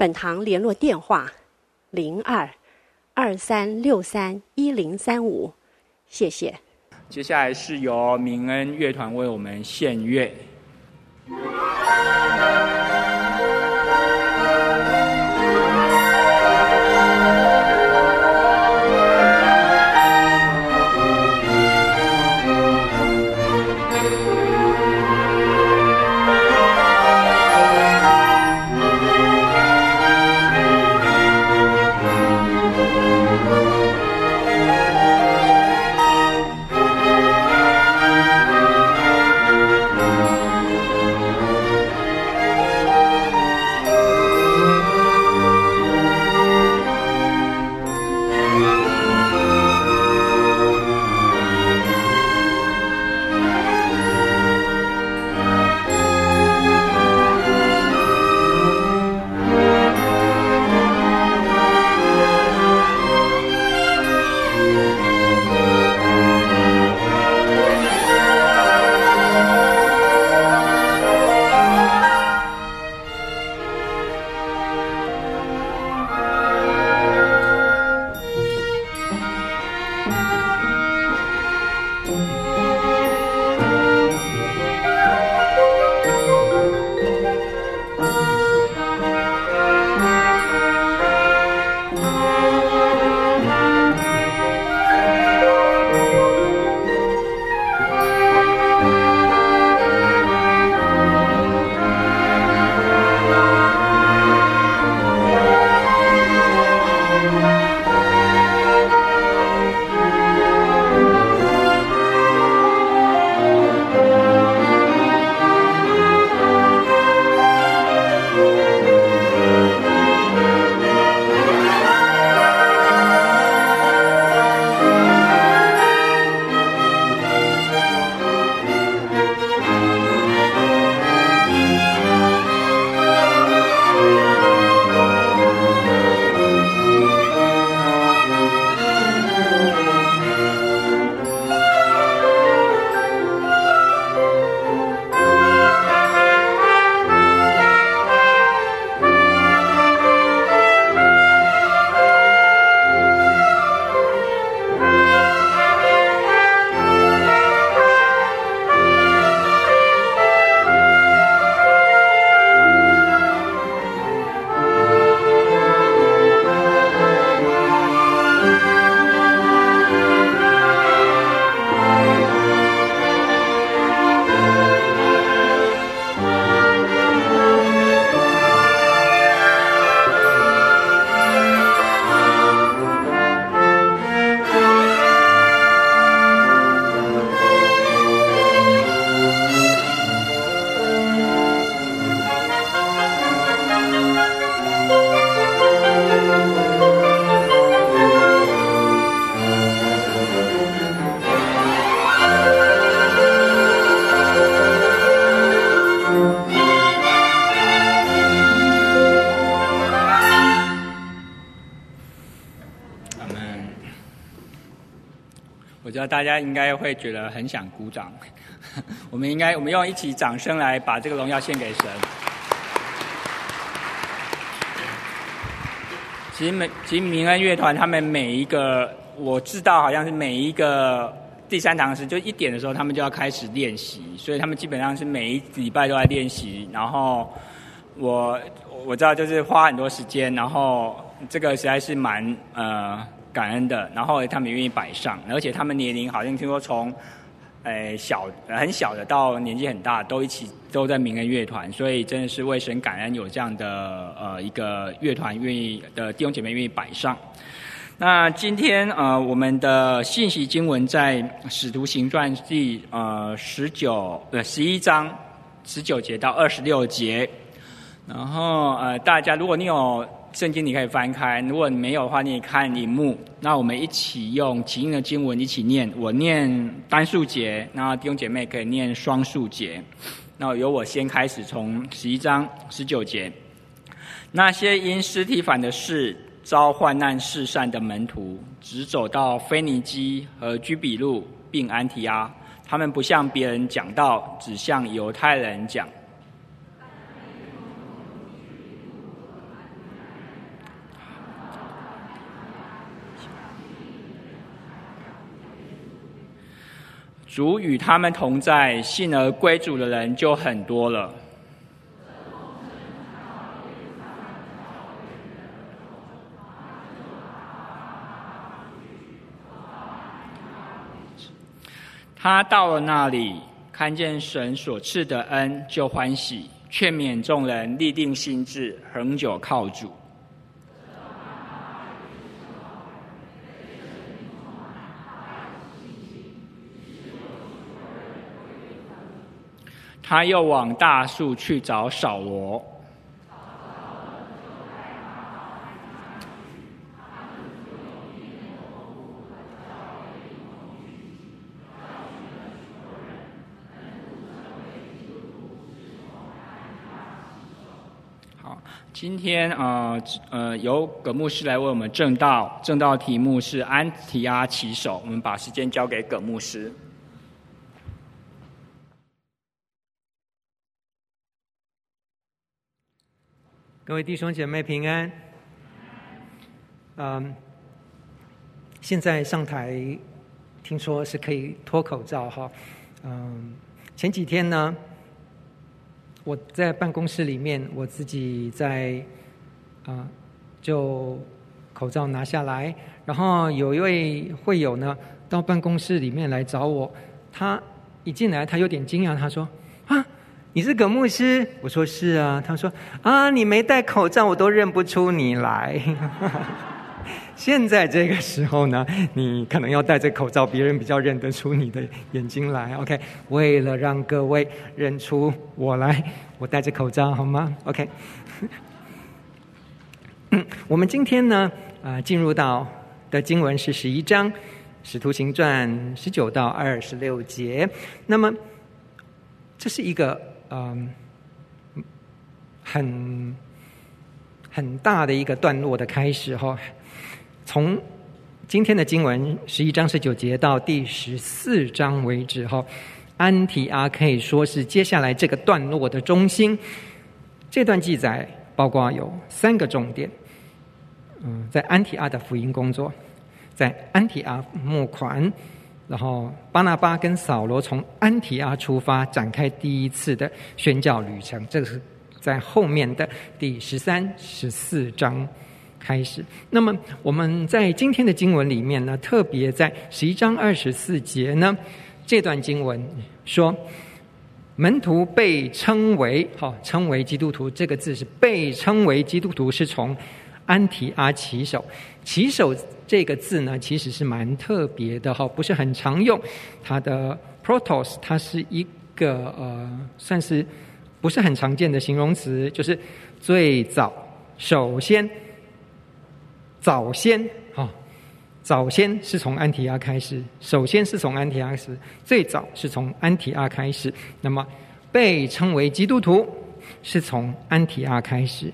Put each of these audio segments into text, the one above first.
本堂联络电话：零二二三六三一零三五，谢谢。接下来是由民恩乐团为我们献乐。那大家应该会觉得很想鼓掌，我们应该我们用一起掌声来把这个荣耀献给神。其实每其实明恩乐团他们每一个我知道好像是每一个第三堂时就一点的时候他们就要开始练习，所以他们基本上是每一礼拜都在练习。然后我我知道就是花很多时间，然后这个实在是蛮呃。感恩的，然后他们也愿意摆上，而且他们年龄好像听说从，诶小很小的到年纪很大，都一起都在民恩乐团，所以真的是为神感恩有这样的呃一个乐团愿意的弟兄姐妹愿意摆上。那今天呃我们的信息经文在使徒行传第呃十九呃十一章十九节到二十六节，然后呃大家如果你有。圣经你可以翻开，如果你没有的话，你也看荧幕。那我们一起用起印的经文一起念，我念单数节，那弟兄姐妹可以念双数节。那由我先开始，从十一章十九节，那些因尸体反的事遭患难试善的门徒，只走到腓尼基和居比路，并安提阿。他们不向别人讲道，只向犹太人讲。主与他们同在，信而归主的人就很多了。他到了那里，看见神所赐的恩，就欢喜，劝勉众人立定心志，恒久靠主。他又往大树去找扫罗。今天呃呃由葛牧师来为我们证道，证道题目是安提阿起手。我们把时间交给葛牧师。各位弟兄姐妹平安。嗯，现在上台听说是可以脱口罩哈。嗯，前几天呢。我在办公室里面，我自己在啊，就口罩拿下来，然后有一位会友呢到办公室里面来找我，他一进来他有点惊讶，他说：“，你是葛牧师？”我说：“是啊。”他说：“啊，你没戴口罩，我都认不出你来。” 现在这个时候呢，你可能要戴着口罩，别人比较认得出你的眼睛来。OK，为了让各位认出我来，我戴着口罩好吗？OK，我们今天呢，啊、进入到的经文是十一章《使徒行传》十九到二十六节。那么，这是一个嗯、很很大的一个段落的开始哈。从今天的经文十一章十九节到第十四章为止，哈，安提阿可以说是接下来这个段落的中心。这段记载包括有三个重点：嗯，在安提阿的福音工作，在安提阿募款，然后巴拿巴跟扫罗从安提阿出发，展开第一次的宣教旅程。这个是在后面的第十三、十四章。开始。那么我们在今天的经文里面呢，特别在十一章二十四节呢，这段经文说，门徒被称为好，称为基督徒。这个字是被称为基督徒，是从安提阿起手。起手这个字呢，其实是蛮特别的哈，不是很常用。它的 protos，它是一个呃，算是不是很常见的形容词，就是最早、首先。早先，哈，早先是从安提阿开始。首先是从安提阿开始，最早是从安提阿开始。那么，被称为基督徒是从安提阿开始。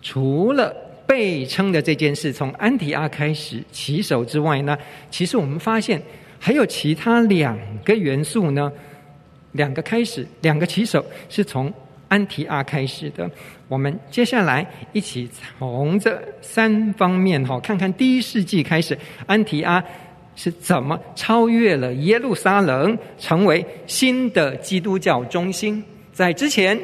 除了被称的这件事从安提阿开始起手之外呢，其实我们发现还有其他两个元素呢，两个开始，两个起手是从安提阿开始的。我们接下来一起从这三方面哈，看看第一世纪开始，安提阿是怎么超越了耶路撒冷，成为新的基督教中心。在之前，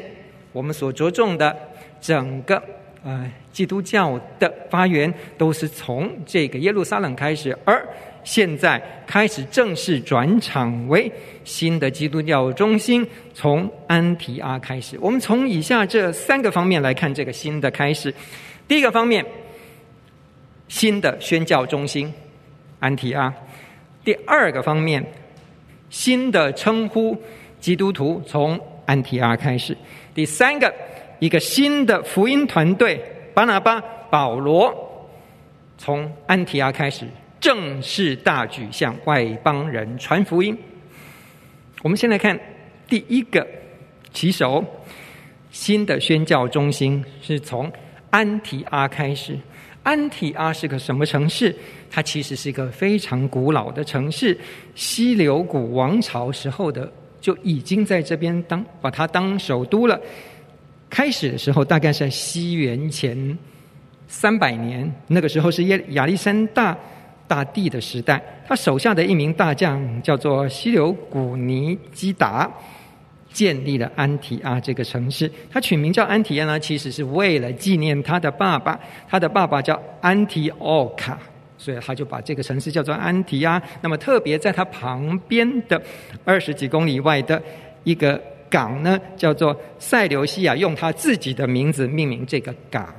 我们所着重的整个呃基督教的发源，都是从这个耶路撒冷开始，而现在开始正式转场为新的基督教中心，从安提阿开始。我们从以下这三个方面来看这个新的开始。第一个方面，新的宣教中心安提阿；第二个方面，新的称呼基督徒从安提阿开始；第三个，一个新的福音团队。巴拿巴、保罗从安提阿开始正式大举向外邦人传福音。我们先来看第一个起手，新的宣教中心是从安提阿开始。安提阿是个什么城市？它其实是一个非常古老的城市，西流古王朝时候的就已经在这边当把它当首都了。开始的时候大概是在西元前三百年，那个时候是亚亚历山大大帝的时代，他手下的一名大将叫做西流古尼基达，建立了安提阿这个城市。他取名叫安提阿呢，其实是为了纪念他的爸爸，他的爸爸叫安提奥卡，所以他就把这个城市叫做安提阿。那么特别在他旁边的二十几公里外的一个港呢，叫做塞琉西亚，用他自己的名字命名这个港。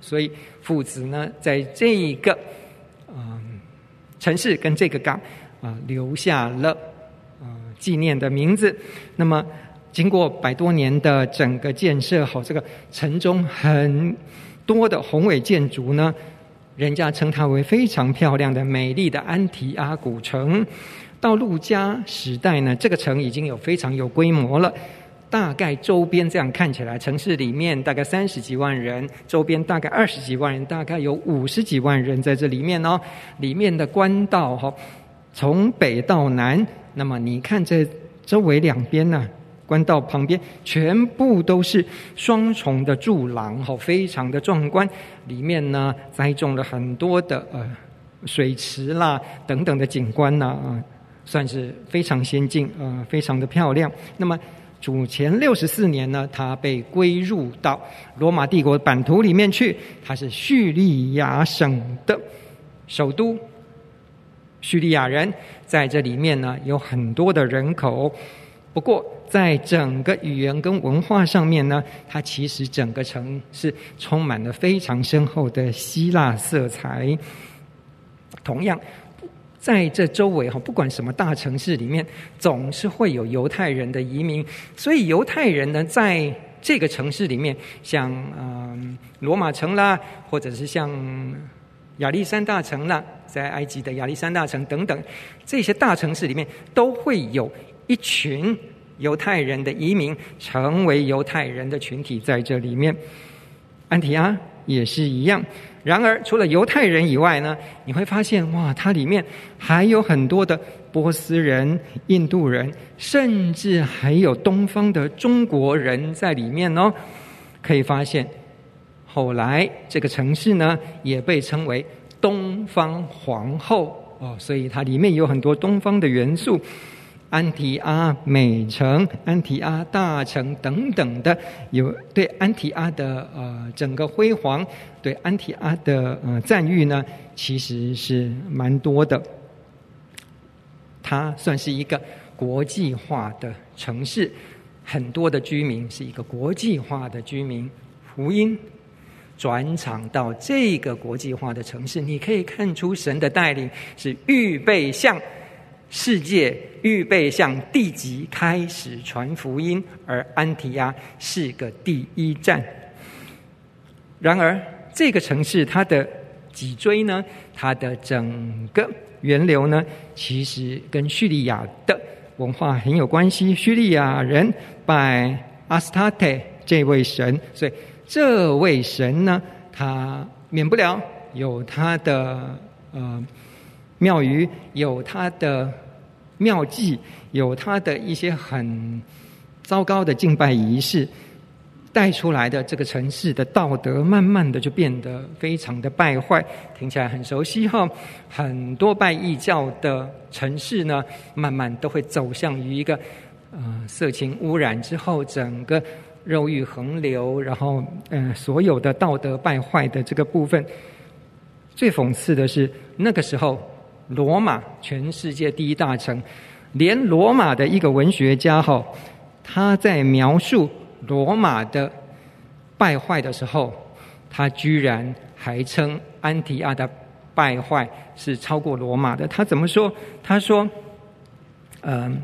所以父子呢，在这一个。嗯，城市跟这个港啊，留下了啊纪念的名字。那么，经过百多年的整个建设，好，这个城中很多的宏伟建筑呢，人家称它为非常漂亮的、美丽的安提阿古城。到陆家时代呢，这个城已经有非常有规模了。大概周边这样看起来，城市里面大概三十几万人，周边大概二十几万人，大概有五十几万人在这里面哦。里面的官道哈，从北到南，那么你看这周围两边呢，官道旁边全部都是双重的柱廊哈，非常的壮观。里面呢栽种了很多的呃水池啦等等的景观呐啊，算是非常先进呃，非常的漂亮。那么。主前六十四年呢，它被归入到罗马帝国版图里面去。它是叙利亚省的首都，叙利亚人在这里面呢有很多的人口。不过，在整个语言跟文化上面呢，它其实整个城是充满了非常深厚的希腊色彩。同样。在这周围哈，不管什么大城市里面，总是会有犹太人的移民。所以犹太人呢，在这个城市里面，像嗯罗马城啦，或者是像亚历山大城啦，在埃及的亚历山大城等等这些大城市里面，都会有一群犹太人的移民，成为犹太人的群体在这里面。安提阿也是一样。然而，除了犹太人以外呢，你会发现哇，它里面还有很多的波斯人、印度人，甚至还有东方的中国人在里面哦。可以发现，后来这个城市呢，也被称为东方皇后哦，所以它里面有很多东方的元素。安提阿美城、安提阿大城等等的，有对安提阿的呃整个辉煌，对安提阿的呃赞誉呢，其实是蛮多的。它算是一个国际化的城市，很多的居民是一个国际化的居民。福音转场到这个国际化的城市，你可以看出神的带领是预备向。世界预备向地极开始传福音，而安提亚是个第一站。然而，这个城市它的脊椎呢，它的整个源流呢，其实跟叙利亚的文化很有关系。叙利亚人拜阿斯塔特这位神，所以这位神呢，他免不了有他的呃。庙宇有他的庙妓，有他的一些很糟糕的敬拜仪式，带出来的这个城市的道德，慢慢的就变得非常的败坏。听起来很熟悉哈，很多拜异教的城市呢，慢慢都会走向于一个呃色情污染之后，整个肉欲横流，然后呃所有的道德败坏的这个部分。最讽刺的是那个时候。罗马，全世界第一大城，连罗马的一个文学家哈，他在描述罗马的败坏的时候，他居然还称安提阿的败坏是超过罗马的。他怎么说？他说：“嗯，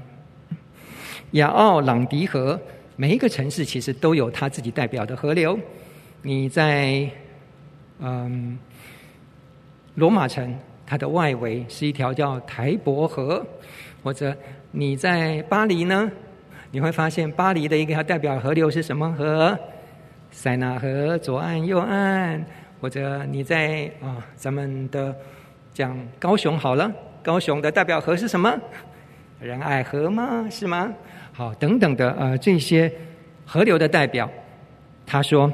亚奥朗迪河，每一个城市其实都有他自己代表的河流。你在嗯，罗马城它的外围是一条叫台伯河，或者你在巴黎呢，你会发现巴黎的一个代表河流是什么河？塞纳河，左岸右岸。或者你在啊、咱们的讲高雄好了，高雄的代表河是什么？仁爱河吗？是吗？好，等等的呃这些河流的代表，他说，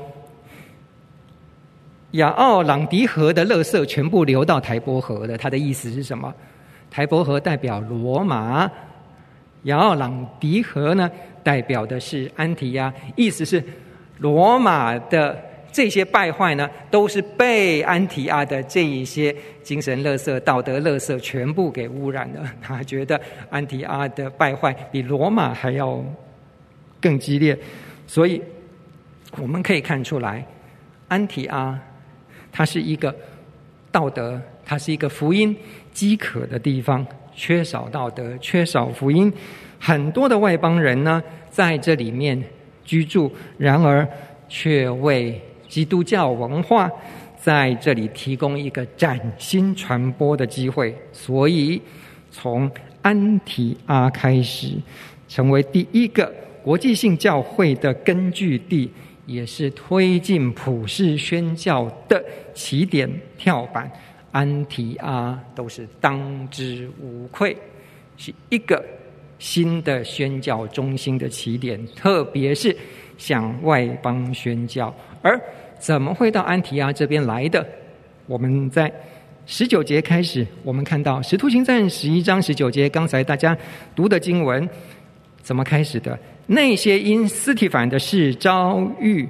亚奥朗迪河的垃圾全部流到台伯河了。他的意思是什么？台伯河代表罗马，亚奥朗迪河呢代表的是安提阿，意思是罗马的。这些败坏呢，都是被安提阿的这一些精神垃圾、道德垃圾全部给污染了。他觉得安提阿的败坏比罗马还要更激烈，所以我们可以看出来，安提阿它是一个道德，它是一个福音饥渴的地方，缺少道德，缺少福音，很多的外邦人呢在这里面居住，然而却为基督教文化在这里提供一个崭新传播的机会，所以从安提阿开始，成为第一个国际性教会的根据地，也是推进普世宣教的起点跳板。安提阿都是当之无愧，是一个新的宣教中心的起点，特别是向外邦宣教，而。怎么会到安提阿这边来的？我们在十九节开始，我们看到《使徒行传》十一章十九节，刚才大家读的经文怎么开始的？那些因斯提反的事遭遇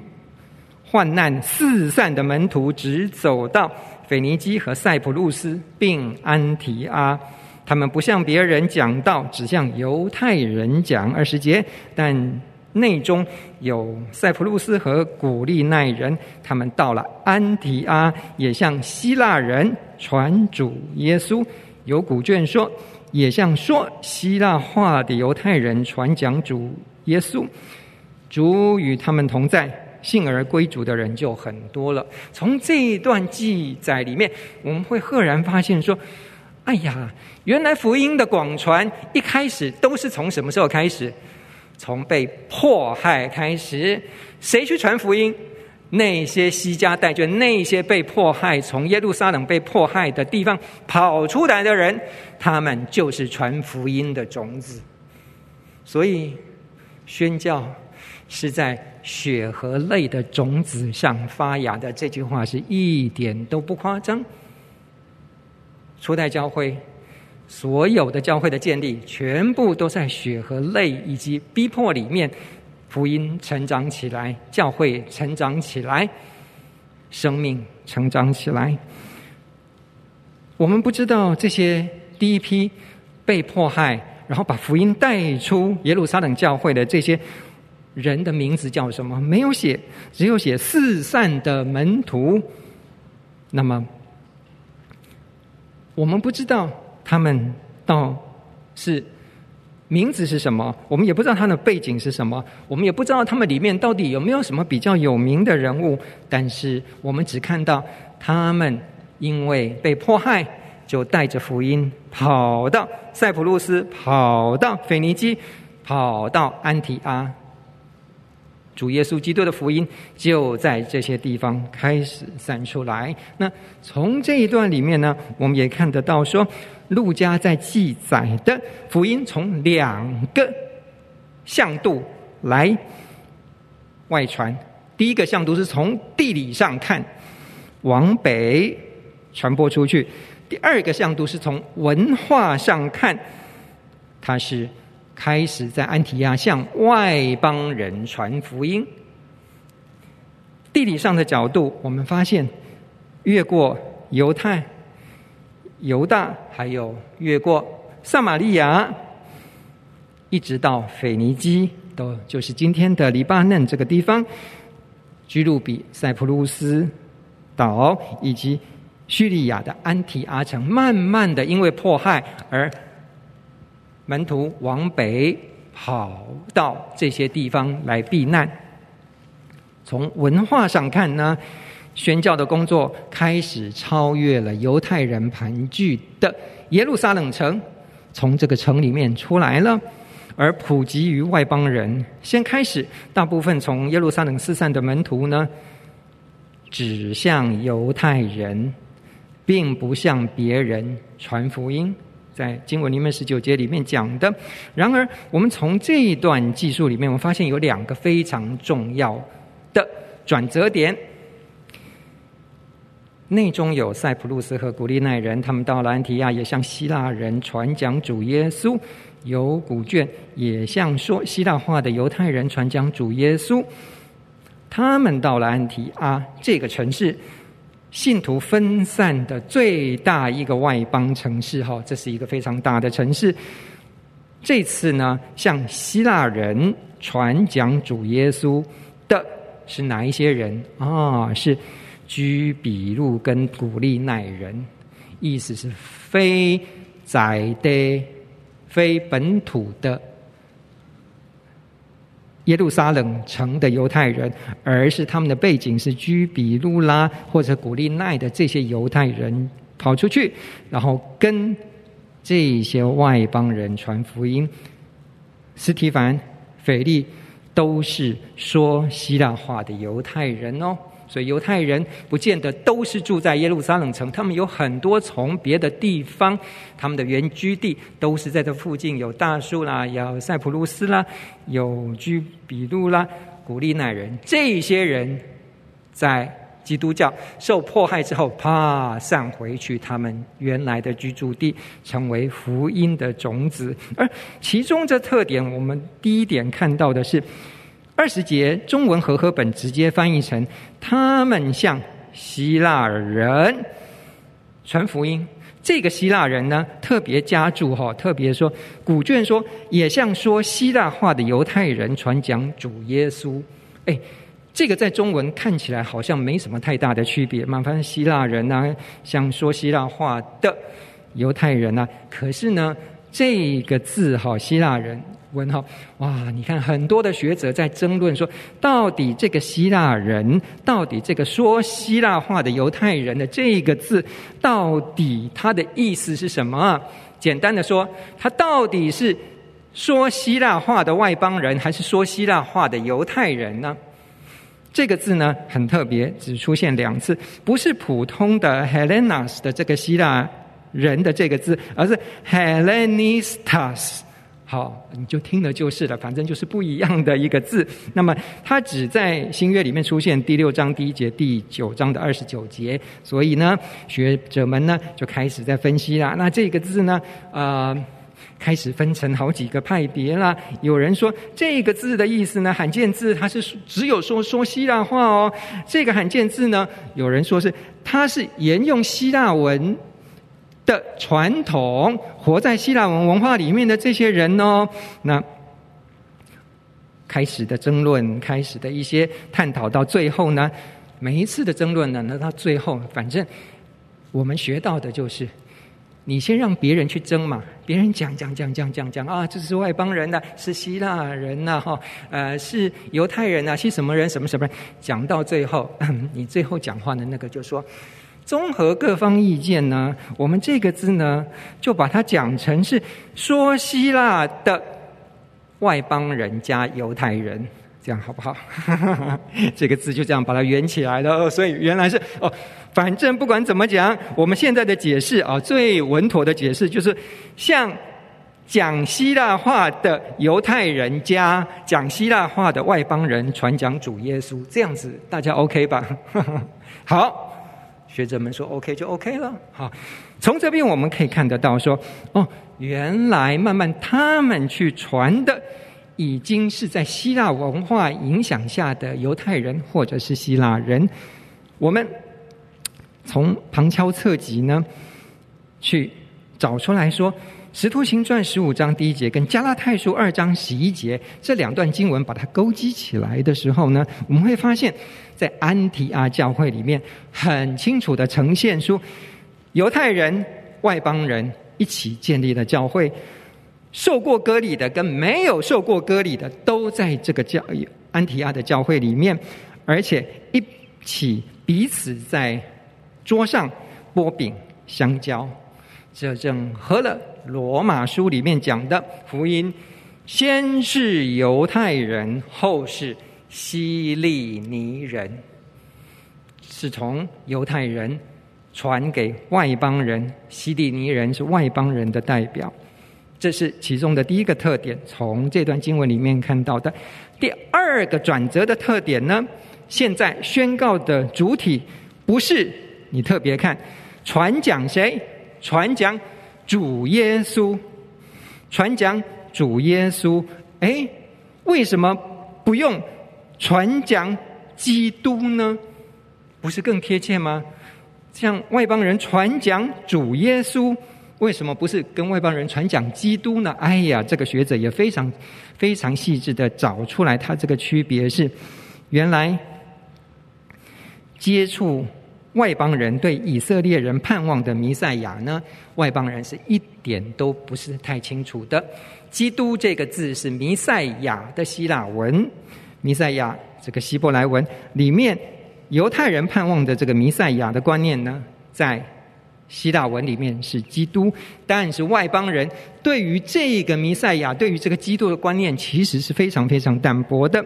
患难四散的门徒，直走到腓尼基和塞浦路斯，并安提阿。他们不向别人讲道，只向犹太人讲。二十节，但。内中有塞浦路斯和古利奈人，他们到了安提阿，也向希腊人传主耶稣。有古卷说，也向说希腊话的犹太人传讲主耶稣。主与他们同在，信而归主的人就很多了。从这一段记载里面，我们会赫然发现说：哎呀，原来福音的广传一开始都是从什么时候开始？从被迫害开始，谁去传福音？那些西家带眷、那些被迫害、从耶路撒冷被迫害的地方跑出来的人，他们就是传福音的种子。所以，宣教是在血和泪的种子上发芽的。这句话是一点都不夸张。初代教会。所有的教会的建立，全部都在血和泪以及逼迫里面，福音成长起来，教会成长起来，生命成长起来。我们不知道这些第一批被迫害，然后把福音带出耶路撒冷教会的这些人的名字叫什么？没有写，只有写四散的门徒。那么，我们不知道。他们到是名字是什么？我们也不知道他的背景是什么，我们也不知道他们里面到底有没有什么比较有名的人物。但是我们只看到他们因为被迫害，就带着福音跑到塞浦路斯，跑到腓尼基，跑到安提阿。主耶稣基督的福音就在这些地方开始散出来。那从这一段里面呢，我们也看得到说，路加在记载的福音从两个向度来外传。第一个向度是从地理上看，往北传播出去；第二个向度是从文化上看，它是。开始在安提亚向外邦人传福音。地理上的角度，我们发现越过犹太、犹大，还有越过撒玛利亚，一直到腓尼基，都就是今天的黎巴嫩这个地方，居鲁比、塞浦路斯岛以及叙利亚的安提阿城，慢慢的因为迫害而。门徒往北跑到这些地方来避难。从文化上看呢，宣教的工作开始超越了犹太人盘踞的耶路撒冷城，从这个城里面出来了，而普及于外邦人。先开始，大部分从耶路撒冷四散的门徒呢，指向犹太人，并不向别人传福音。在经文里面十九节里面讲的。然而，我们从这一段记述里面，我们发现有两个非常重要的转折点。内中有塞浦路斯和古利奈人，他们到了安提亚，也向希腊人传讲主耶稣；有古卷，也向说希腊话的犹太人传讲主耶稣。他们到了安提阿这个城市，信徒分散的最大一个外邦城市，哈，这是一个非常大的城市。这次呢，向希腊人传讲主耶稣的是哪一些人啊？是。居比路跟古利奈人，意思是非在的、非本土的耶路撒冷城的犹太人，而是他们的背景是居比路拉或者古利奈的这些犹太人跑出去，然后跟这些外邦人传福音。斯提凡、腓利都是说希腊话的犹太人哦。所以犹太人不见得都是住在耶路撒冷城，他们有很多从别的地方，他们的原居地都是在这附近，有大树啦，有塞浦路斯啦，有居比路啦，古利奈人。这些人在基督教受迫害之后，啪散回去他们原来的居住地，成为福音的种子。而其中这特点，我们第一点看到的是。二十节中文和合本直接翻译成：他们向希腊人传福音。这个希腊人呢，特别加注哈，特别说古卷说也向说希腊话的犹太人传讲主耶稣。哎，这个在中文看起来好像没什么太大的区别嘛，反正希腊人呢、啊，像说希腊话的犹太人呢、啊，可是呢，这个字哈，希腊人。问号哇！你看很多的学者在争论说，到底这个希腊人，到底这个说希腊话的犹太人的这个字，到底它的意思是什么？简单的说，他到底是说希腊话的外邦人，还是说希腊话的犹太人呢？这个字呢很特别，只出现两次，不是普通的 Helenas 的这个希腊人的这个字，而是 Hellenistas。好，你就听了就是了，反正就是不一样的一个字。那么它只在新约里面出现第六章第一节、第九章的二十九节。所以呢，学者们呢就开始在分析了。那这个字呢，呃，开始分成好几个派别了。有人说这个字的意思呢，罕见字，它是只有说说希腊话哦。这个罕见字呢，有人说是它是沿用希腊文。的传统，活在希腊文文化里面的这些人呢，那开始的争论，开始的一些探讨，到最后呢，每一次的争论呢，那到最后，反正我们学到的就是，你先让别人去争嘛，别人讲讲讲讲讲讲啊，这是外邦人呐、是希腊人呐、哈，呃，是犹太人呐、啊，是什么人，什么什么人，讲到最后，你最后讲话的那个就说。综合各方意见呢，我们这个字呢，就把它讲成是说希腊的外邦人加犹太人，这样好不好？这个字就这样把它圆起来了。所以原来是哦，反正不管怎么讲，我们现在的解释啊，最稳妥的解释就是像讲希腊话的犹太人加讲希腊话的外邦人传讲主耶稣，这样子大家 OK 吧？好。学者们说 OK 就 OK 了，好，从这边我们可以看得到说，哦，原来慢慢他们去传的，已经是在希腊文化影响下的犹太人或者是希腊人。我们从旁敲侧击呢，去找出来说。《使徒行传》十五章第一节跟《加拉太书》二章十一节这两段经文，把它勾稽起来的时候呢，我们会发现，在安提阿教会里面，很清楚的呈现出犹太人、外邦人一起建立了教会，受过割礼的跟没有受过割礼的，都在这个教安提阿的教会里面，而且一起彼此在桌上剥饼相交。这正合了罗马书里面讲的福音：先是犹太人，后是希利尼人，是从犹太人传给外邦人，希利尼人是外邦人的代表。这是其中的第一个特点，从这段经文里面看到的。第二个转折的特点呢，现在宣告的主体不是你特别看传讲谁。传讲主耶稣，传讲主耶稣。哎，为什么不用传讲基督呢？不是更贴切吗？像外邦人传讲主耶稣，为什么不是跟外邦人传讲基督呢？哎呀，这个学者也非常非常细致的找出来，他这个区别是原来接触。外邦人对以色列人盼望的弥赛亚呢？外邦人是一点都不是太清楚的。基督这个字是弥赛亚的希腊文，弥赛亚这个希伯来文里面，犹太人盼望的这个弥赛亚的观念呢，在希腊文里面是基督，但是外邦人对于这个弥赛亚，对于这个基督的观念，其实是非常非常淡薄的。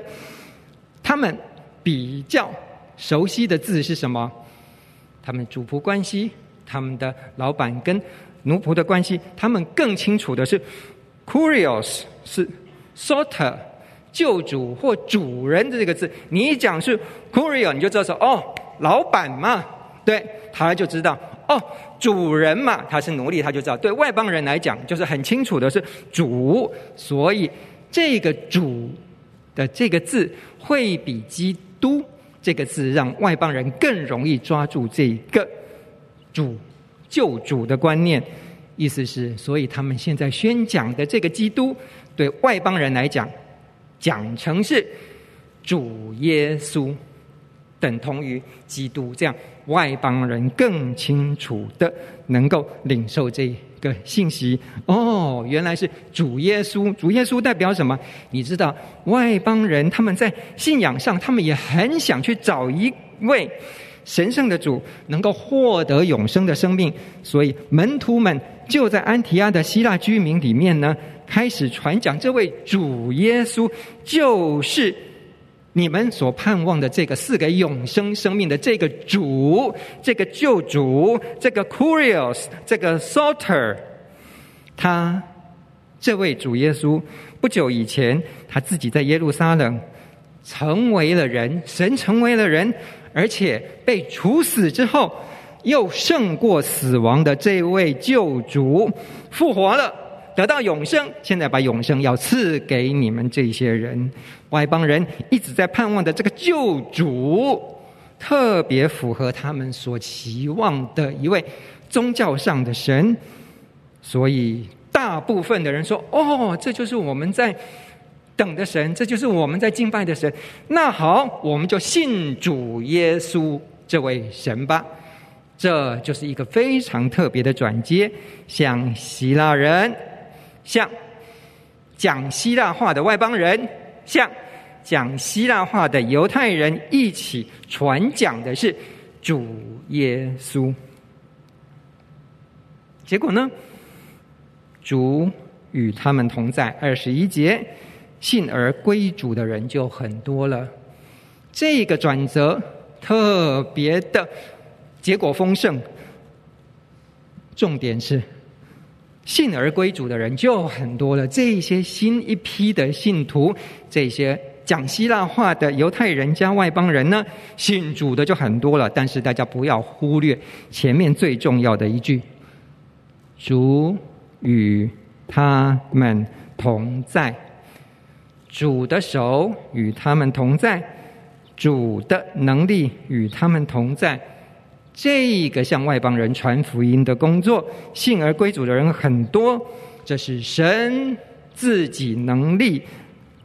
他们比较熟悉的字是什么？他们主仆关系，他们的老板跟奴仆的关系，他们更清楚的是 “curios” 是 Soter 救主或主人的这个字。你一讲是 “curios”，你就知道说哦，老板嘛，对，他就知道哦，主人嘛，他是奴隶，他就知道。对外邦人来讲，就是很清楚的是主，所以这个主的这个字会比基督。这个字让外邦人更容易抓住这个主救主的观念，意思是，所以他们现在宣讲的这个基督，对外邦人来讲，讲成是主耶稣，等同于基督，这样外邦人更清楚的能够领受这个信息哦，原来是主耶稣。主耶稣代表什么？你知道，外邦人他们在信仰上，他们也很想去找一位神圣的主，能够获得永生的生命。所以门徒们就在安提阿的希腊居民里面呢，开始传讲这位主耶稣就是。你们所盼望的这个赐给永生生命的这个主，这个救主，这个 Curios，这个 Soter，他这位主耶稣不久以前他自己在耶路撒冷成为了人，神成为了人，而且被处死之后又胜过死亡的这位救主复活了。得到永生，现在把永生要赐给你们这些人，外邦人一直在盼望的这个救主，特别符合他们所期望的一位宗教上的神，所以大部分的人说：“哦，这就是我们在等的神，这就是我们在敬拜的神。”那好，我们就信主耶稣这位神吧。这就是一个非常特别的转接，像希腊人。像讲希腊话的外邦人，像讲希腊话的犹太人一起传讲的是主耶稣。结果呢，主与他们同在。二十一节，信而归主的人就很多了。这个转折特别的结果丰盛。重点是。信而归主的人就很多了，这些新一批的信徒，这些讲希腊话的犹太人加外邦人呢，信主的就很多了。但是大家不要忽略前面最重要的一句：主与他们同在，主的手与他们同在，主的能力与他们同在。这个向外邦人传福音的工作，信而归主的人很多，这是神自己能力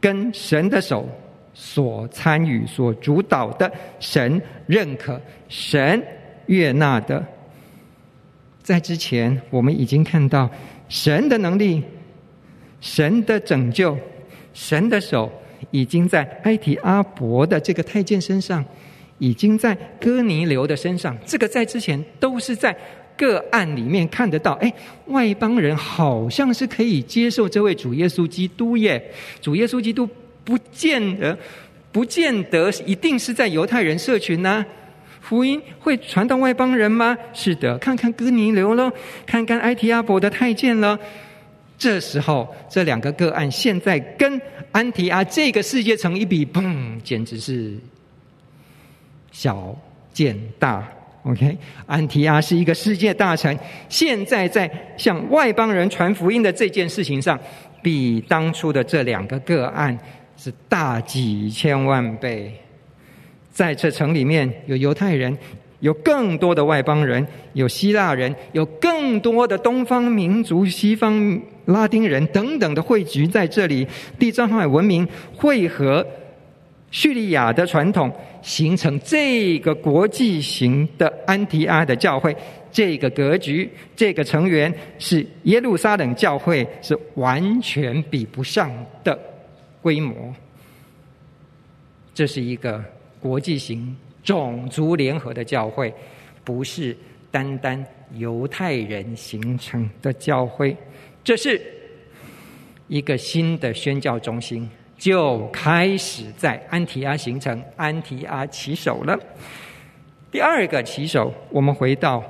跟神的手所参与、所主导的，神认可、神悦纳的。在之前，我们已经看到神的能力、神的拯救、神的手，已经在埃提阿伯的这个太监身上。已经在哥尼流的身上，这个在之前都是在个案里面看得到。哎，外邦人好像是可以接受这位主耶稣基督耶。主耶稣基督不见得，不见得一定是在犹太人社群呢、福音会传到外邦人吗？是的，看看哥尼流喽，看看埃提阿伯的太监了。这时候，这两个个案现在跟安提阿这个世界城一比，砰，简直是。小见大，OK。安提阿是一个世界大城，现在在向外邦人传福音的这件事情上，比当初的这两个个案是大几千万倍。在这城里面有犹太人，有更多的外邦人，有希腊人，有更多的东方民族、西方拉丁人等等的汇聚在这里，地中海文明汇合。叙利亚的传统形成这个国际型的安提阿的教会，这个格局，这个成员是耶路撒冷教会，是完全比不上的规模。这是一个国际型种族联合的教会，不是单单犹太人形成的教会。这是一个新的宣教中心。就开始在安提阿形成，安提阿起手了。第二个起手，我们回到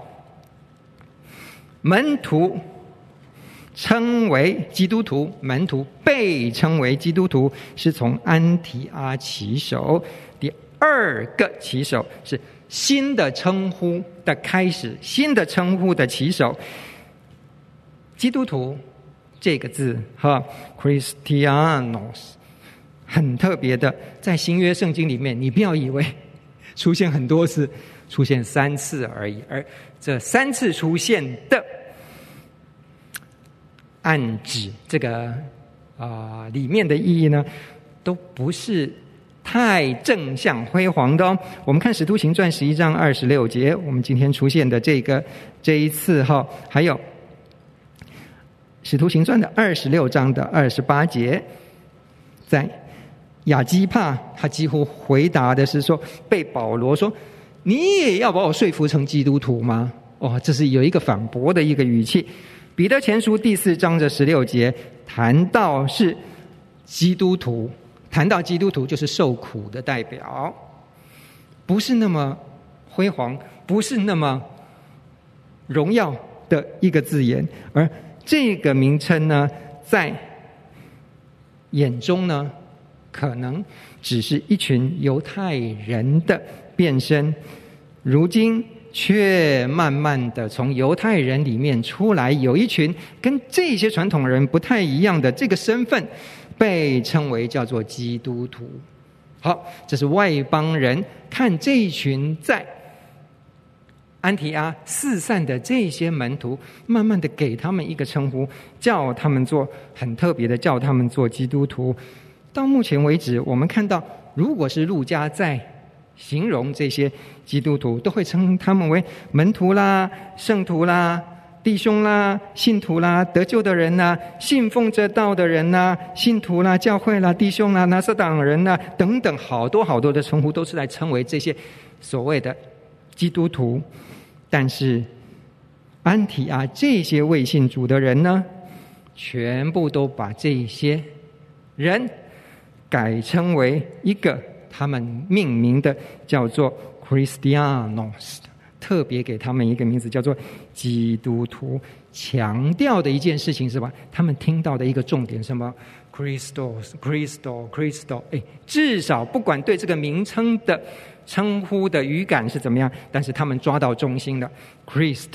门徒称为基督徒，门徒被称为基督徒，是从安提阿起手。第二个起手是新的称呼的开始，新的称呼的起手，基督徒这个字哈，Christianos。很特别的，在新约圣经里面，你不要以为出现很多次，出现三次而已。而这三次出现的，暗指这个啊、里面的意义呢，都不是太正向辉煌的哦。我们看《使徒行传》十一章二十六节，我们今天出现的这个这一次哈，还有《使徒行传》的二十六章的二十八节，在。亚基帕他几乎回答的是说：“被保罗说，你也要把我说服成基督徒吗？”哦，这是有一个反驳的一个语气。彼得前书第四章的十六节谈到是基督徒，谈到基督徒就是受苦的代表，不是那么辉煌，不是那么荣耀的一个字眼，而这个名称呢，在眼中呢。可能只是一群犹太人的变身，如今却慢慢的从犹太人里面出来，有一群跟这些传统人不太一样的这个身份，被称为叫做基督徒。好，这是外邦人看这一群在安提阿四散的这些门徒，慢慢的给他们一个称呼，叫他们做很特别的，叫他们做基督徒。到目前为止，我们看到，如果是路加在形容这些基督徒，都会称他们为门徒啦、圣徒啦、弟兄啦、信徒啦、得救的人呐、信奉这道的人呐、信徒啦、教会啦、弟兄啦、拿撒党人呐等等，好多好多的称呼，都是来称为这些所谓的基督徒。但是，安提阿这些未信主的人呢，全部都把这些人。改称为一个他们命名的叫做 Christianos，特别给他们一个名字叫做基督徒。强调的一件事情是吧？他们听到的一个重点什么？Christos，Christos，Christos。哎，至少不管对这个名称的称呼的语感是怎么样，但是他们抓到中心的 Christ。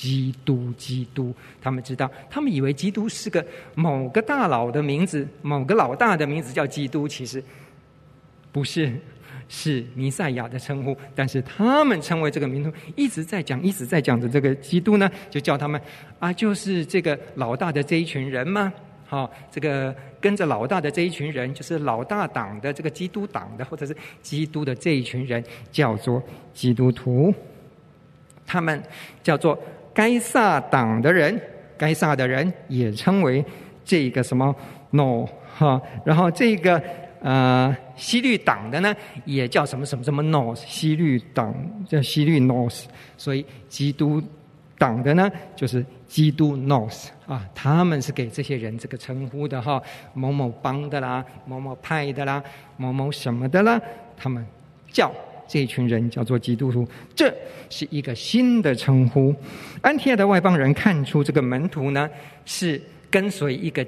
基督，基督，他们知道，他们以为基督是个某个大佬的名字，某个老大的名字叫基督，其实不是，是弥赛亚的称呼。但是他们称为这个名称，一直在讲，一直在讲的这个基督呢，就叫他们啊，就是这个老大的这一群人吗？好，这个跟着老大的这一群人，就是老大党的这个基督党的，或者是基督的这一群人，叫做基督徒。他们叫做。该撒党的人，该撒的人也称为这个什么 no 哈，然后这个呃西律党的呢，也叫什么什么什么 Nos，西律党叫西律 Nos，所以基督党的呢就是基督 Nos 啊，他们是给这些人这个称呼的哈，某某帮的啦，某某派的啦，某某什么的啦，他们叫。这一群人叫做基督徒，这是一个新的称呼。安提阿的外邦人看出这个门徒呢，是跟随一个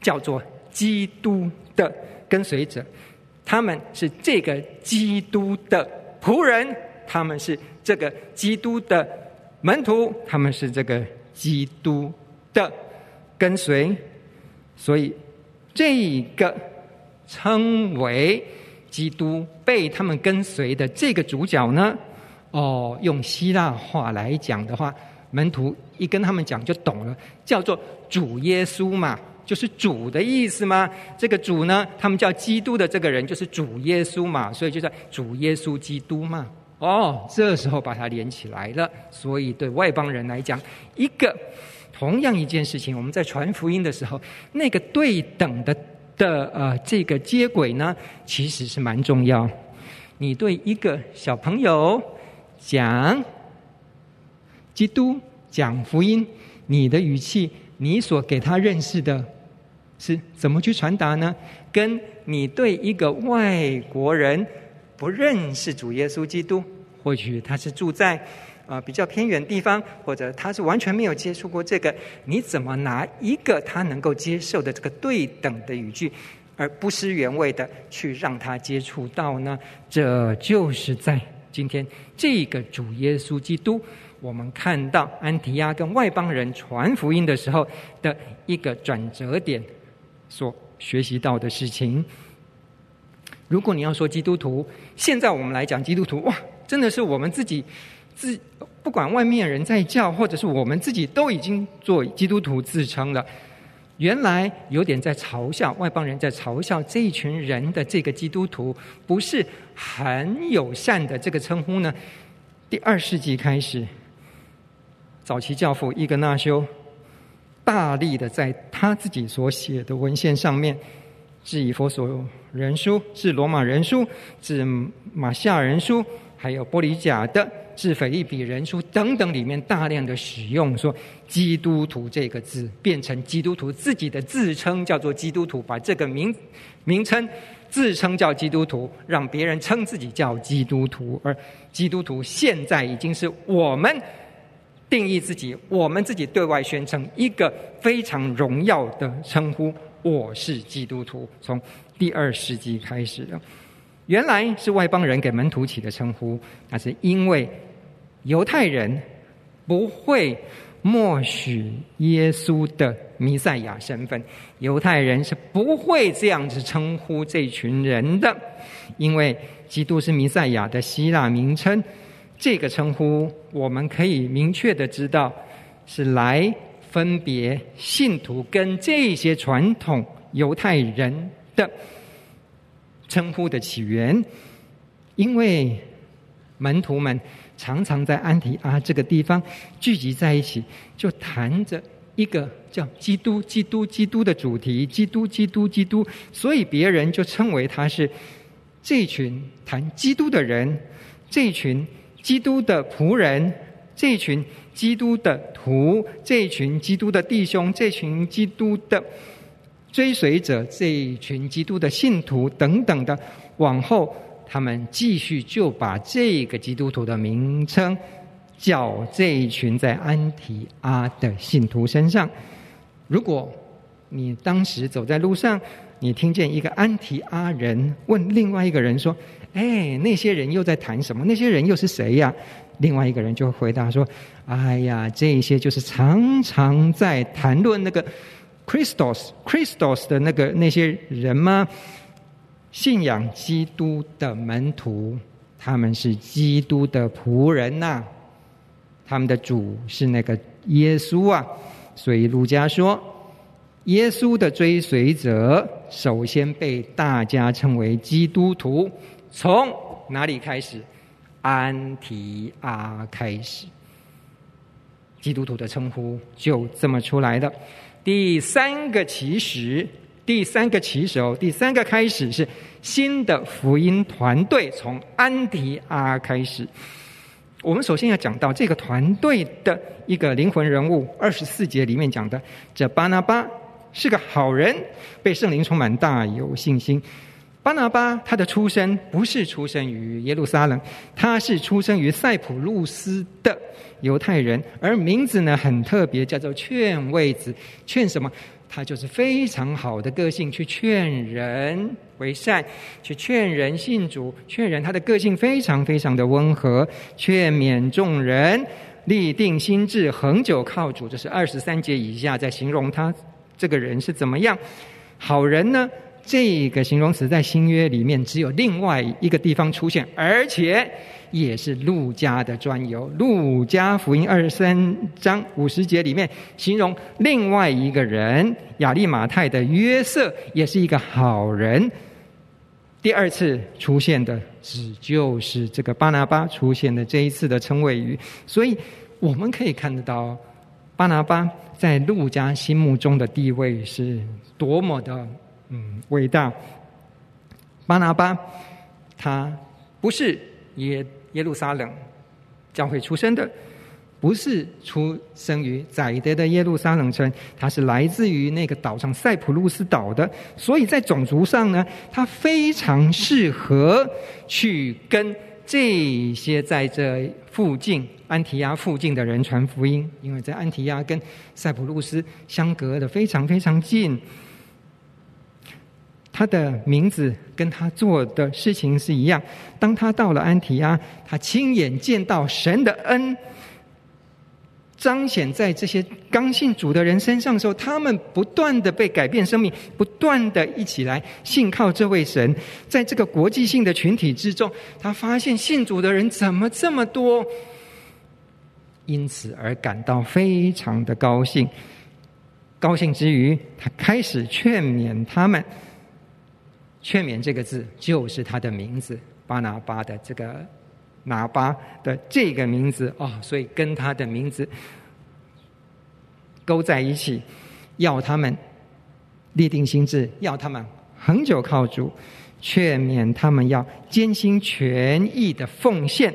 叫做基督的跟随者，他们是这个基督的仆人，他们是这个基督的门徒，他们是这个基督的跟随，所以这个称为。基督被他们跟随的这个主角呢，哦，用希腊话来讲的话，门徒一跟他们讲就懂了，叫做主耶稣嘛，就是主的意思嘛。这个主呢，他们叫基督的这个人就是主耶稣嘛，所以就叫主耶稣基督嘛。哦，这时候把它连起来了。所以对外邦人来讲，一个同样一件事情，我们在传福音的时候，那个对等的。的呃，这个接轨呢，其实是蛮重要。你对一个小朋友讲基督、讲福音，你的语气，你所给他认识的，是怎么去传达呢？跟你对一个外国人不认识主耶稣基督，或许他是住在。啊，比较偏远地方，或者他是完全没有接触过这个，你怎么拿一个他能够接受的这个对等的语句，而不失原味的去让他接触到呢？这就是在今天这个主耶稣基督，我们看到安提阿跟外邦人传福音的时候的一个转折点，所学习到的事情。如果你要说基督徒，现在我们来讲基督徒，哇，真的是我们自己。自不管外面人在叫，或者是我们自己都已经做基督徒自称了，原来有点在嘲笑外邦人，在嘲笑这一群人的这个基督徒不是很友善的这个称呼呢。第二世纪开始，早期教父伊格纳修大力的在他自己所写的文献上面，致以佛所人书、致罗马人书、致马夏尔人书，还有玻璃甲的。是腓立比人书等等里面大量的使用说基督徒这个字，变成基督徒自己的自称叫做基督徒，把这个名名称自称叫基督徒，让别人称自己叫基督徒，而基督徒现在已经是我们定义自己，我们自己对外宣称一个非常荣耀的称呼，我是基督徒。从第二世纪开始的，原来是外邦人给门徒起的称呼，那是因为。犹太人不会默许耶稣的弥赛亚身份，犹太人是不会这样子称呼这群人的，因为基督是弥赛亚的希腊名称，这个称呼我们可以明确的知道是来分别信徒跟这些传统犹太人的称呼的起源，因为门徒们。常常在安提阿这个地方聚集在一起，就谈着一个叫“基督、基督、基督”的主题，“基督、基督、基督”，所以别人就称为他是这群谈基督的人，这群基督的仆人，这群基督的徒，这群基督的弟兄，这群基督的追随者，这一群基督的信徒等等的，往后。他们继续就把这个基督徒的名称叫这一群在安提阿的信徒身上。如果你当时走在路上，你听见一个安提阿人问另外一个人说：“哎，那些人又在谈什么？那些人又是谁呀？”另外一个人就回答说：“哎呀，这些就是常常在谈论那个 Christos Christos 的那个那些人吗？”信仰基督的门徒，他们是基督的仆人呐、他们的主是那个耶稣啊，所以路加说，耶稣的追随者首先被大家称为基督徒，从哪里开始？安提阿开始，基督徒的称呼就这么出来的。第三个起始。第三个起手，第三个开始是新的福音团队，从安提阿开始。我们首先要讲到这个团队的一个灵魂人物，二十四节里面讲的，这巴拿巴是个好人，被圣灵充满，大有信心。巴拿巴他的出生不是出生于耶路撒冷，他是出生于塞浦路斯的犹太人，而名字呢很特别，叫做劝慰子。劝什么？他就是非常好的个性，去劝人为善，去劝人信主，劝人。他的个性非常非常的温和，劝勉众人，立定心智，恒久靠主。这是二十三节以下在形容他这个人是怎么样。好人呢？这个形容词在新约里面只有另外一个地方出现，而且。也是路加的专有，路加福音二十三章五十节里面形容另外一个人，亚利马泰的约瑟，也是一个好人。第二次出现的只就是这个巴拿巴出现的这一次的称谓语，所以我们可以看得到巴拿巴在路加心目中的地位是多么的嗯伟大。巴拿巴他不是耶。耶路撒冷教会出生的，不是出生于宰得的耶路撒冷城，他是来自于那个岛上塞浦路斯岛的，所以在种族上呢，他非常适合去跟这些在这附近安提亚附近的人传福音，因为在安提亚跟塞浦路斯相隔的非常非常近。他的名字跟他做的事情是一样。当他到了安提阿，他亲眼见到神的恩彰显在这些刚信主的人身上的时候，他们不断的被改变生命，不断的一起来信靠这位神。在这个国际性的群体之中，他发现信主的人怎么这么多，因此而感到非常的高兴。高兴之余，他开始劝勉他们。劝勉这个字就是他的名字巴拿巴的这个拿巴的这个名字啊、哦，所以跟他的名字勾在一起，要他们立定心志，要他们恒久靠主，劝勉他们要坚心全意的奉献，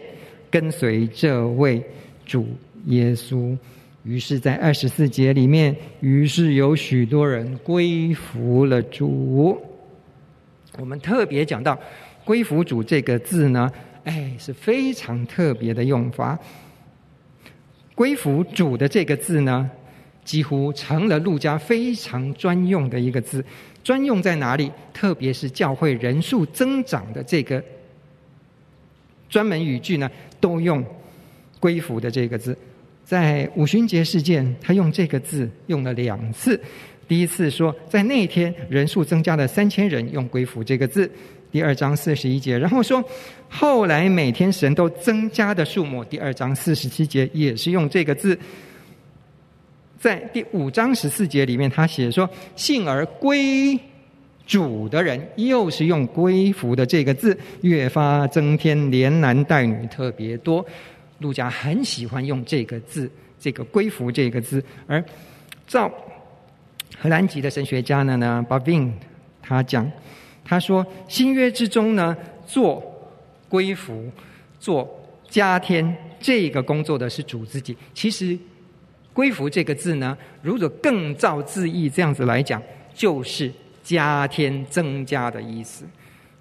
跟随这位主耶稣。于是，在二十四节里面，于是有许多人归服了主。我们特别讲到“归服主”这个字呢，哎，是非常特别的用法。“归服主”的这个字呢，几乎成了陆家非常专用的一个字。专用在哪里？特别是教会人数增长的这个专门语句呢，都用“归服”的这个字。在五旬节事件，他用这个字用了两次。第一次说，在那天人数增加了三千人，用“归服”这个字。第二章四十一节，然后说，后来每天神都增加的数目。第二章四十七节也是用这个字。在第五章十四节里面，他写说，信而归主的人，又是用“归服”的这个字，越发增添，连男带女特别多。路加很喜欢用这个字，这个“归服”这个字，而照。荷兰籍的神学家呢呢，Bavin 他讲，他说新约之中呢，做归服、做加添这个工作的是主自己。其实归服这个字呢，如果更照字义这样子来讲，就是加添、增加的意思。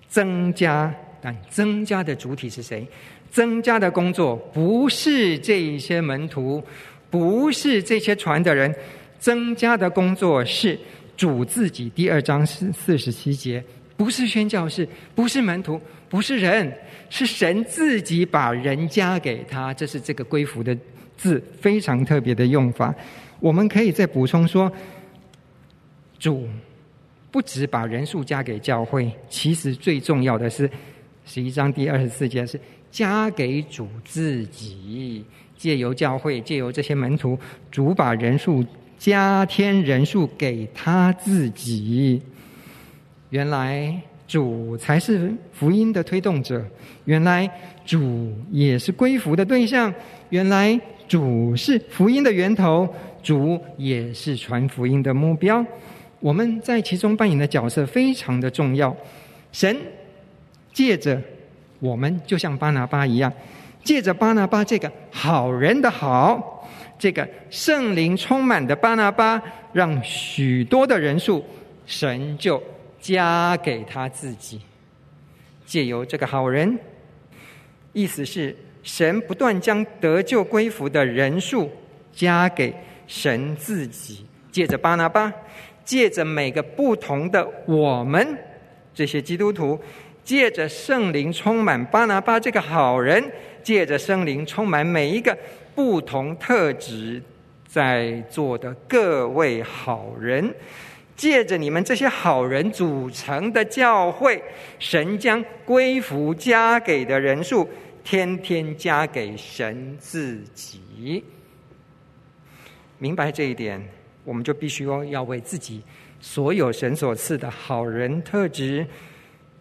增加，但增加的主体是谁？增加的工作不是这些门徒，不是这些传的人。增加的工作是主自己。第二章是四十七节，不是宣教士，不是门徒，不是人，是神自己把人加给他。这是这个归服的字非常特别的用法。我们可以再补充说，主不只把人数加给教会，其实最重要的是十一章第二十四节是加给主自己，借由教会，借由这些门徒，主把人数。加添人数给他自己，原来主才是福音的推动者，原来主也是归服的对象，原来主是福音的源头，主也是传福音的目标。我们在其中扮演的角色非常的重要。神借着我们，就像巴拿巴一样，借着巴拿巴这个好人的好，这个圣灵充满的巴拿巴，让许多的人数，神就加给他自己。借由这个好人，意思是神不断将得救归服的人数加给神自己，借着巴拿巴，借着每个不同的我们这些基督徒，借着圣灵充满巴拿巴这个好人，借着圣灵充满每一个不同特质在座的各位好人。借着你们这些好人组成的教会，神将归服加给的人数，天天加给神自己。明白这一点，我们就必须要为自己所有神所赐的好人特质，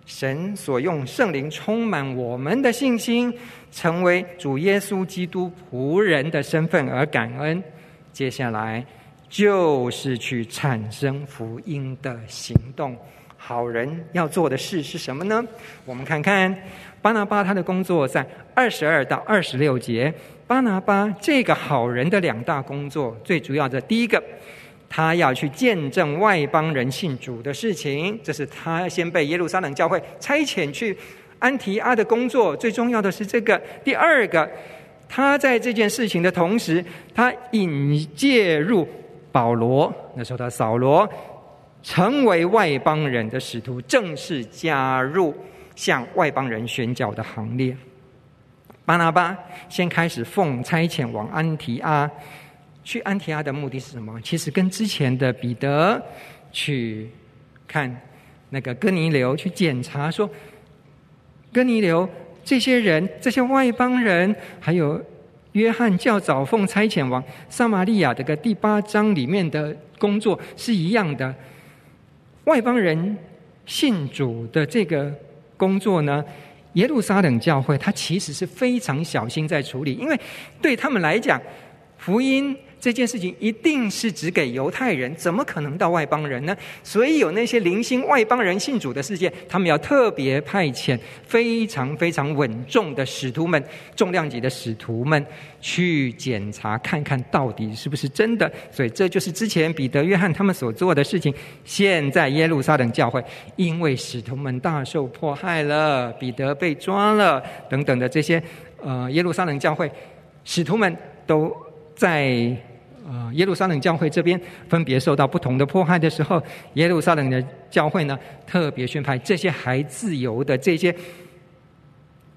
神所用圣灵充满我们的信心，成为主耶稣基督仆人的身份而感恩。接下来。就是去产生福音的行动。好人要做的事是什么呢？我们看看巴拿巴他的工作，在二十二到二十六节。巴拿巴这个好人的两大工作，最主要的第一个，他要去见证外邦人信主的事情，这是他先被耶路撒冷教会差遣去安提阿的工作。最重要的是这个。第二个，他在这件事情的同时，他引介入。保罗那时候，他扫罗成为外邦人的使徒，正式加入向外邦人宣教的行列。巴拿巴先开始奉差遣往安提阿，去安提阿的目的是什么？其实跟之前的彼得去看那个哥尼流，去检查说，哥尼流这些人，这些外邦人，还有。约翰较早奉差遣往撒玛利亚的个第八章里面的工作是一样的，外邦人信主的这个工作呢，耶路撒冷教会他其实是非常小心在处理，因为对他们来讲，福音。这件事情一定是只给犹太人，怎么可能到外邦人呢？所以有那些零星外邦人信主的事件，他们要特别派遣非常非常稳重的使徒们，重量级的使徒们去检查，看看到底是不是真的。所以这就是之前彼得、约翰他们所做的事情。现在耶路撒冷教会因为使徒们大受迫害了，彼得被抓了等等的这些，呃，耶路撒冷教会使徒们都在。啊，耶路撒冷教会这边分别受到不同的迫害的时候，耶路撒冷的教会呢，特别宣派这些还自由的这些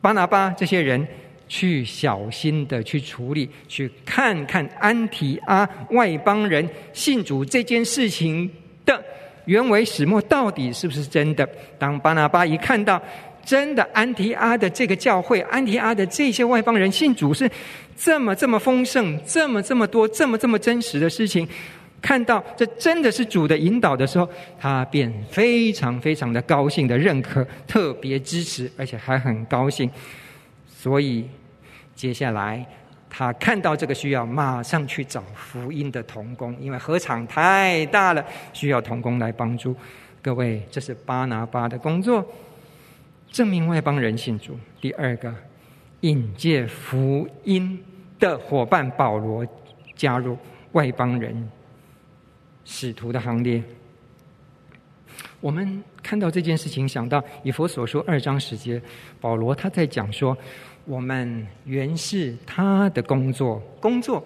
巴拿巴这些人去小心的去处理，去看看安提阿外邦人信主这件事情的原委始末到底是不是真的。当巴拿巴一看到真的安提阿的这个教会，安提阿的这些外邦人信主是。这么这么丰盛，这么这么多，这么这么真实的事情，看到这真的是主的引导的时候，他便非常非常的高兴的认可，特别支持，而且还很高兴。所以接下来他看到这个需要，马上去找福音的童工，因为合场太大了，需要童工来帮助。各位，这是巴拿巴的工作，证明外邦人信主。第二个。引介福音的伙伴保罗加入外邦人使徒的行列。我们看到这件事情，想到以佛所说二章十节，保罗他在讲说：我们原是他的工作，工作，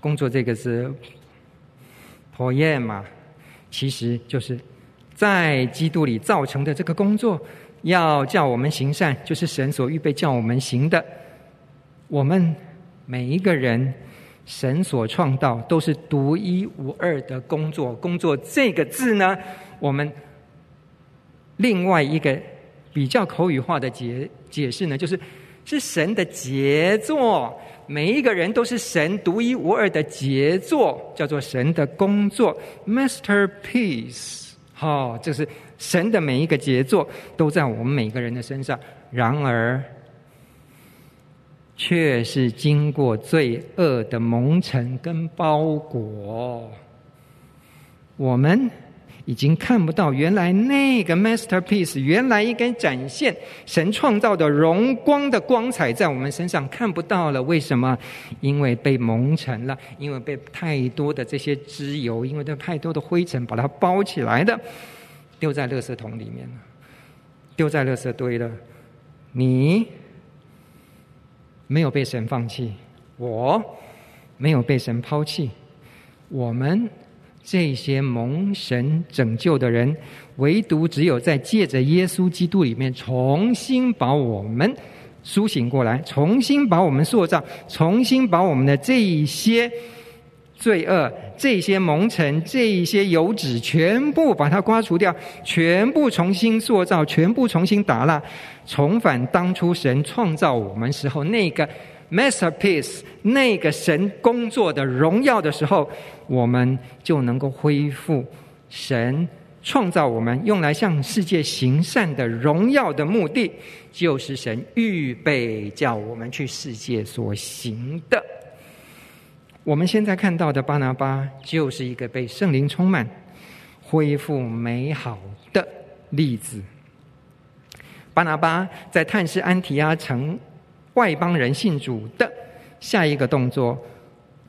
工作这个字，poiema，其实就是在基督里造成的这个工作。要叫我们行善，就是神所预备叫我们行的。我们每一个人，神所创造都是独一无二的工作。工作这个字呢，我们另外一个比较口语化的解解释呢，就是是神的杰作。每一个人都是神独一无二的杰作，叫做神的工作 （masterpiece）。好，这是神的每一个杰作都在我们每个人的身上。然而，却是经过罪恶的蒙尘跟包裹。我们已经看不到原来那个 masterpiece，原来应该展现神创造的荣光的光彩，在我们身上看不到了。为什么？因为被蒙尘了，因为被太多的这些脂油，因为被太多的灰尘把它包起来的，丢在垃圾桶里面了，丢在垃圾堆了。你没有被神放弃，我没有被神抛弃，我们。这些蒙神拯救的人，唯独只有在借着耶稣基督里面，重新把我们苏醒过来，重新把我们塑造，重新把我们的这一些罪恶、这些蒙尘、这一些油脂，全部把它刮除掉，全部重新塑造，全部重新打蜡，重返当初神创造我们时候那个。Masterpiece，那个神工作的荣耀的时候，我们就能够恢复神创造我们用来向世界行善的荣耀的目的，就是神预备叫我们去世界所行的。我们现在看到的巴拿巴，就是一个被圣灵充满、恢复美好的例子。巴拿巴在探视安提阿城。外邦人信主的下一个动作，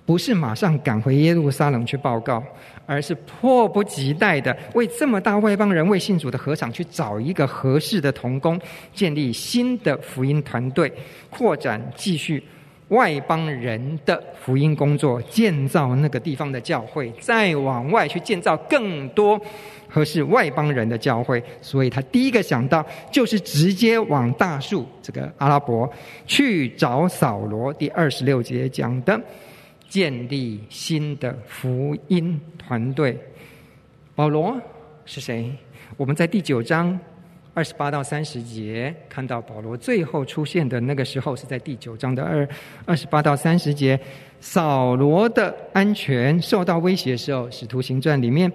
不是马上赶回耶路撒冷去报告，而是迫不及待的为这么大外邦人为信主的禾场去找一个合适的童工，建立新的福音团队，扩展继续外邦人的福音工作，建造那个地方的教会，再往外去建造更多。合适外邦人的教会，所以他第一个想到就是直接往大数这个阿拉伯去找扫罗。第二十六节讲的建立新的福音团队。保罗是谁？我们在第九章二十八到三十节看到保罗最后出现的那个时候，是在第九章的二二十八到三十节，扫罗的安全受到威胁的时候，《使徒行传》里面。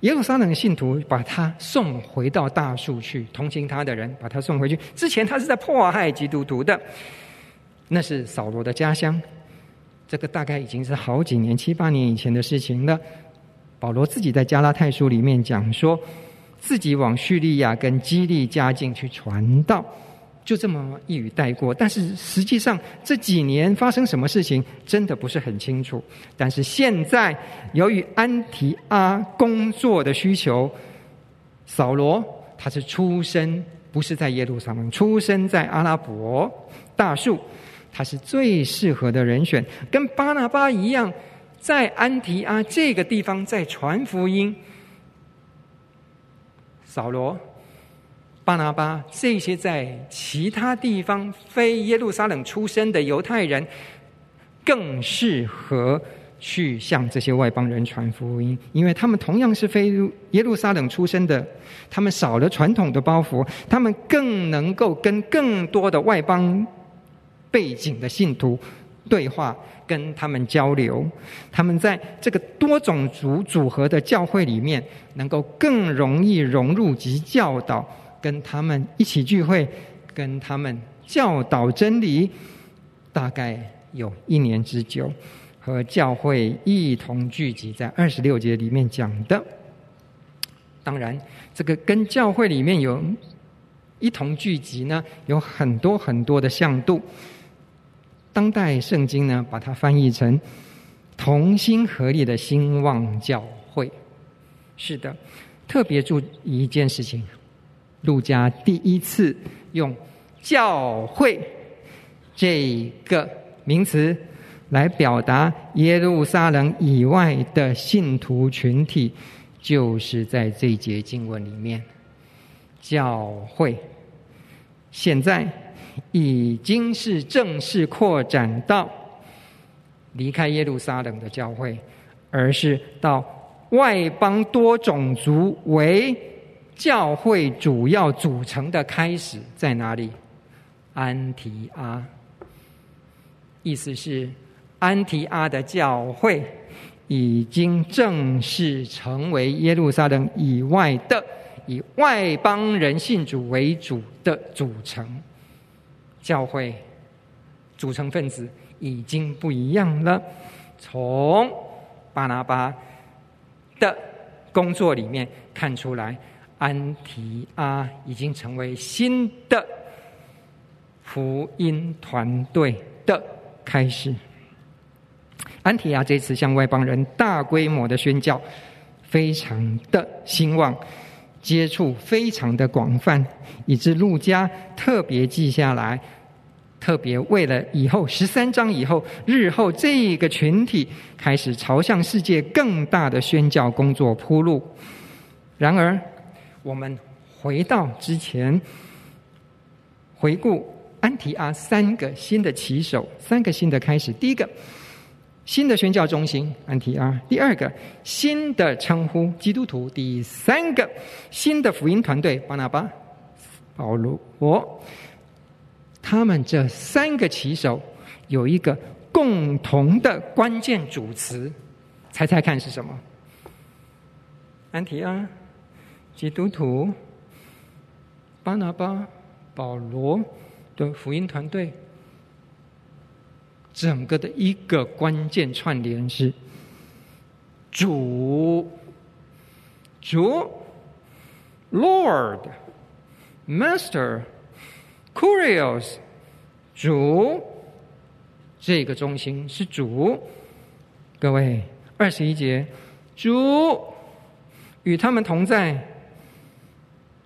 耶路撒冷的信徒把他送回到大数去，同情他的人把他送回去。之前他是在迫害基督徒的，那是扫罗的家乡。这个大概已经是好几年、七八年以前的事情了。保罗自己在加拉太书里面讲说，自己往叙利亚跟基利家境去传道。就这么一语带过，但是实际上这几年发生什么事情，真的不是很清楚。但是现在，由于安提阿工作的需求，扫罗他是出生不是在耶路撒冷，出生在阿拉伯大树，他是最适合的人选，跟巴拿巴一样，在安提阿这个地方在传福音。扫罗。巴拿巴这些在其他地方非耶路撒冷出生的犹太人，更适合去向这些外邦人传福音，因为他们同样是非耶路撒冷出生的，他们少了传统的包袱，他们更能够跟更多的外邦背景的信徒对话，跟他们交流，他们在这个多种族组合的教会里面，能够更容易融入及教导。跟他们一起聚会，跟他们教导真理，大概有一年之久，和教会一同聚集在二十六节里面讲的。当然，这个跟教会里面有一同聚集呢，有很多很多的向度。当代圣经呢，把它翻译成同心合力的兴旺教会。是的，特别注意一件事情。路加第一次用“教会”这个名词来表达耶路撒冷以外的信徒群体，就是在这节经文里面。教会现在已经是正式扩展到离开耶路撒冷的教会，而是到外邦多种族为。教会主要组成的开始在哪里？安提阿，意思是安提阿的教会已经正式成为耶路撒冷以外的以外邦人信主为主的组成教会，组成分子已经不一样了。从巴拿巴的。工作里面看出来，安提阿已经成为新的福音团队的开始。安提亚这次向外邦人大规模的宣教，非常的兴旺，接触非常的广泛，以致路加特别记下来。特别为了以后十三章以后日后这个群体开始朝向世界更大的宣教工作铺路。然而，我们回到之前，回顾安提阿三个新的起手，三个新的开始。第一个，新的宣教中心安提阿；第二个，新的称呼基督徒；第三个，新的福音团队巴拿巴、保罗。他们这三个棋手有一个共同的关键主词，猜猜看是什么？安提阿、基督徒、巴拿巴、保罗的福音团队，整个的一个关键串联是主、主、Lord、Master。Kurios，主，这个中心是主。各位，二十一节，主与他们同在。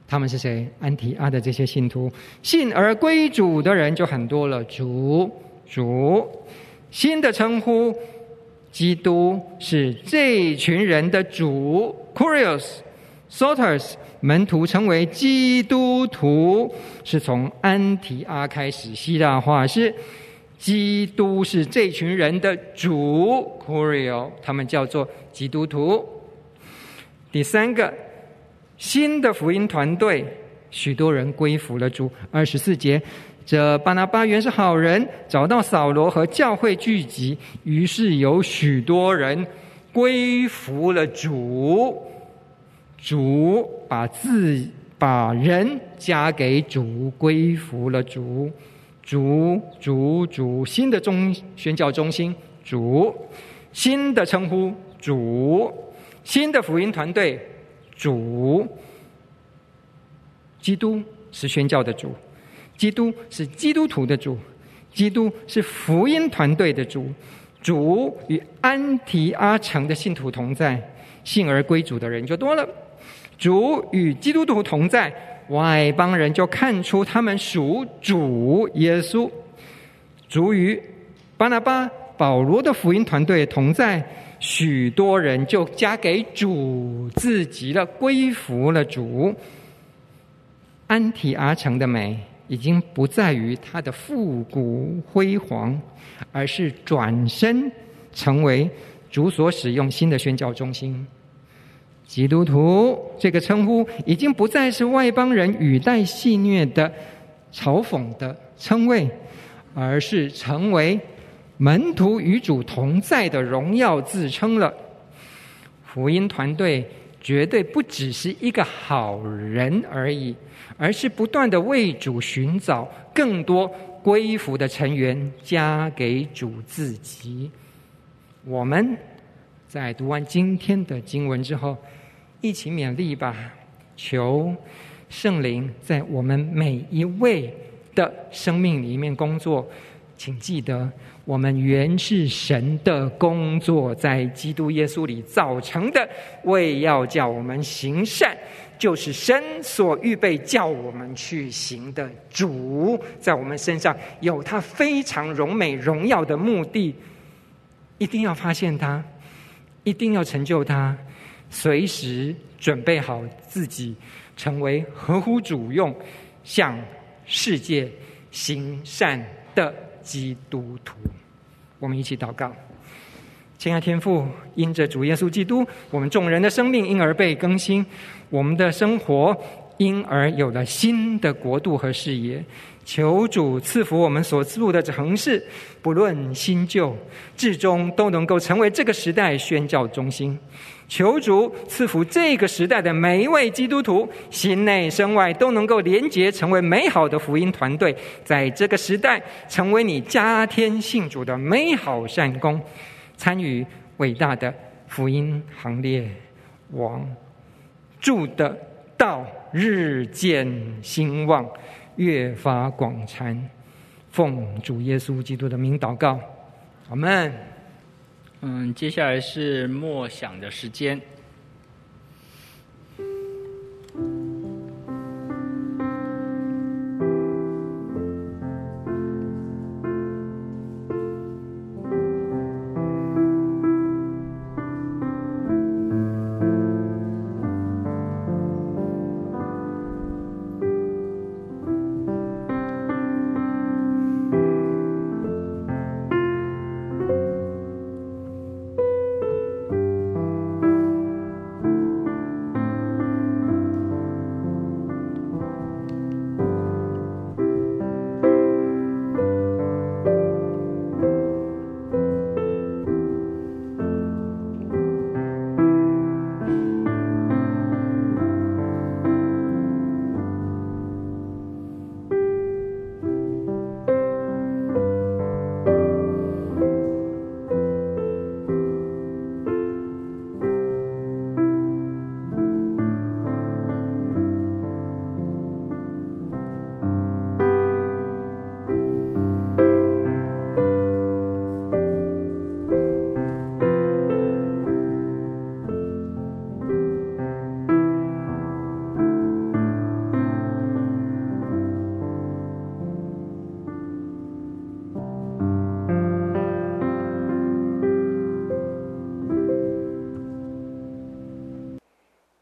他们是谁？安提阿的这些信徒，信而归主的人就很多了。主，主，新的称呼，基督是这群人的主，Curious。Sotters，。门徒称为基督徒，是从安提阿开始。希腊话是基督是这群人的主，Kurio，他们叫做基督徒。第三个，新的福音团队，许多人归服了主。二十四节，这巴拿巴原是好人，找到扫罗和教会聚集，于是有许多人归服了主。主把自把人加给主，归服了主，主主主，新的中宣教中心，主新的称呼，主新的福音团队，主基督是宣教的主，基督是基督徒的主，基督是福音团队的主，主与安提阿城的信徒同在，信而归主的人就多了。主与基督徒同在，外邦人就看出他们属主耶稣。主与巴拿巴、保罗的福音团队同在，许多人就加给主自己了，归服了主。安提阿城的美已经不在于它的复古辉煌，而是转身成为主所使用新的宣教中心。基督徒这个称呼已经不再是外邦人语带戏谑的嘲讽的称谓，而是成为门徒与主同在的荣耀自称了。福音团队绝对不只是一个好人而已，而是不断的为主寻找更多归服的成员，加给主自己。我们在读完今天的经文之后。一起勉励吧，求圣灵在我们每一位的生命里面工作。请记得，我们原是神的工作，在基督耶稣里造成的，为要叫我们行善，就是神所预备叫我们去行的。主在我们身上有他非常荣美荣耀的目的，一定要发现他，一定要成就他。随时准备好自己，成为合乎主用、向世界行善的基督徒。我们一起祷告，亲爱天父，因着主耶稣基督，我们众人的生命因而被更新，我们的生活因而有了新的国度和视野。求主赐福我们所住的城市，不论新旧，至终都能够成为这个时代宣教中心。求主赐福这个时代的每一位基督徒，心内身外都能够连结，成为美好的福音团队，在这个时代成为你加添信主的美好善功，参与伟大的福音行列。王，主的道日渐兴旺，越发广传。奉主耶稣基督的名祷告，阿门。嗯，接下来是默想的时间。